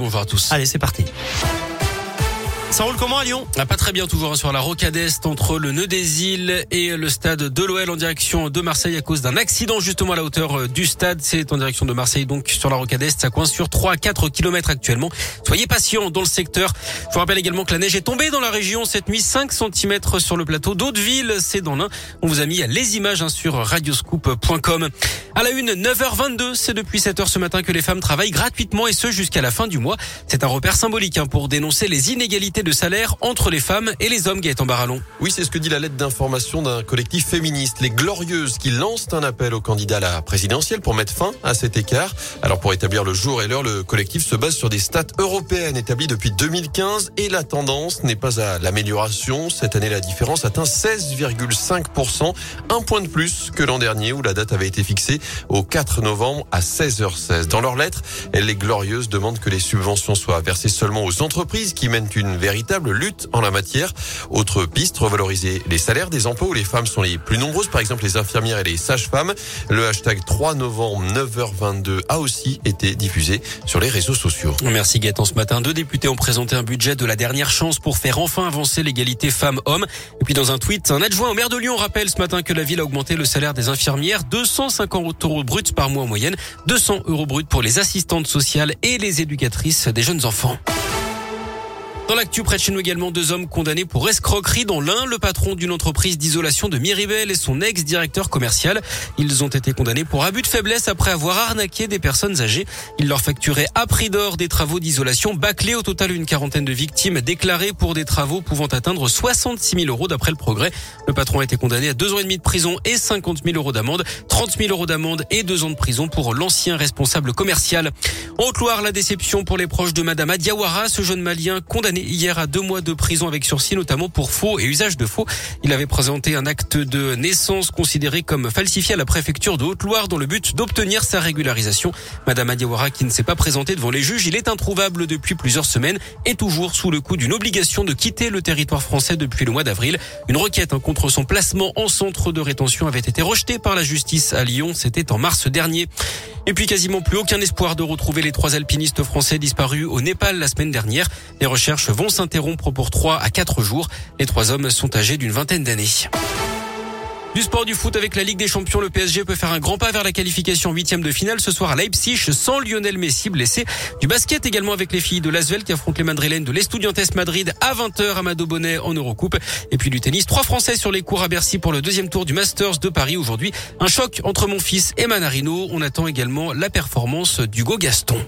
bonjour à tous. Allez, c'est parti. Ça roule comment à Lyon ah, Pas très bien toujours hein, sur la rocade est entre le nœud des îles et le stade de l'OL en direction de Marseille à cause d'un accident justement à la hauteur euh, du stade. C'est en direction de Marseille donc sur la rocade est. Ça coince sur 3 à 4 kilomètres actuellement. Soyez patients dans le secteur. Je vous rappelle également que la neige est tombée dans la région cette nuit. 5 cm sur le plateau d'Hauteville. C'est dans l'un. On vous a mis les images hein, sur radioscoop.com. À la une, 9h22, c'est depuis 7h ce matin que les femmes travaillent gratuitement et ce jusqu'à la fin du mois. C'est un repère symbolique hein, pour dénoncer les inégalités de salaire entre les femmes et les hommes, Gaëtan Barallon. Oui, c'est ce que dit la lettre d'information d'un collectif féministe, les Glorieuses, qui lancent un appel aux candidats à la présidentielle pour mettre fin à cet écart. Alors pour établir le jour et l'heure, le collectif se base sur des stats européennes établies depuis 2015 et la tendance n'est pas à l'amélioration. Cette année, la différence atteint 16,5%, un point de plus que l'an dernier où la date avait été fixée au 4 novembre à 16h16. Dans leur lettre, les Glorieuses demandent que les subventions soient versées seulement aux entreprises qui mènent une véritable lutte en la matière. Autre piste, revaloriser les salaires des emplois où les femmes sont les plus nombreuses, par exemple les infirmières et les sages-femmes. Le hashtag 3 novembre 9h22 a aussi été diffusé sur les réseaux sociaux. Merci Gaëtan. Ce matin, deux députés ont présenté un budget de la dernière chance pour faire enfin avancer l'égalité femmes-hommes. Et puis dans un tweet, un adjoint au maire de Lyon rappelle ce matin que la ville a augmenté le salaire des infirmières 250 euros bruts par mois en moyenne, 200 euros bruts pour les assistantes sociales et les éducatrices des jeunes enfants. Dans l'actu, près chez nous également, deux hommes condamnés pour escroquerie, dont l'un, le patron d'une entreprise d'isolation de Miribel et son ex-directeur commercial. Ils ont été condamnés pour abus de faiblesse après avoir arnaqué des personnes âgées. Ils leur facturaient à prix d'or des travaux d'isolation bâclés. Au total, une quarantaine de victimes déclarées pour des travaux pouvant atteindre 66 000 euros d'après le progrès. Le patron a été condamné à deux ans et demi de prison et 50 000 euros d'amende, 30 000 euros d'amende et deux ans de prison pour l'ancien responsable commercial. En la déception pour les proches de Madame Adiawara, ce jeune malien condamné hier à deux mois de prison avec sursis, notamment pour faux et usage de faux. Il avait présenté un acte de naissance considéré comme falsifié à la préfecture de Haute-Loire dans le but d'obtenir sa régularisation. Madame Adiawara, qui ne s'est pas présentée devant les juges, il est introuvable depuis plusieurs semaines et toujours sous le coup d'une obligation de quitter le territoire français depuis le mois d'avril. Une requête hein, contre son placement en centre de rétention avait été rejetée par la justice à Lyon. C'était en mars dernier. Et puis quasiment plus aucun espoir de retrouver les trois alpinistes français disparus au Népal la semaine dernière. Les recherches vont s'interrompre pour trois à quatre jours. Les trois hommes sont âgés d'une vingtaine d'années. Du sport du foot avec la Ligue des Champions, le PSG peut faire un grand pas vers la qualification huitième de finale ce soir à Leipzig sans Lionel Messi blessé. Du basket également avec les filles de Lasvel qui affrontent les Madrilènes de l'Estudiantes Madrid à 20h à Mado Bonnet en Eurocoupe. Et puis du tennis, trois Français sur les cours à Bercy pour le deuxième tour du Masters de Paris aujourd'hui. Un choc entre mon fils et Manarino. On attend également la performance d'Hugo Gaston.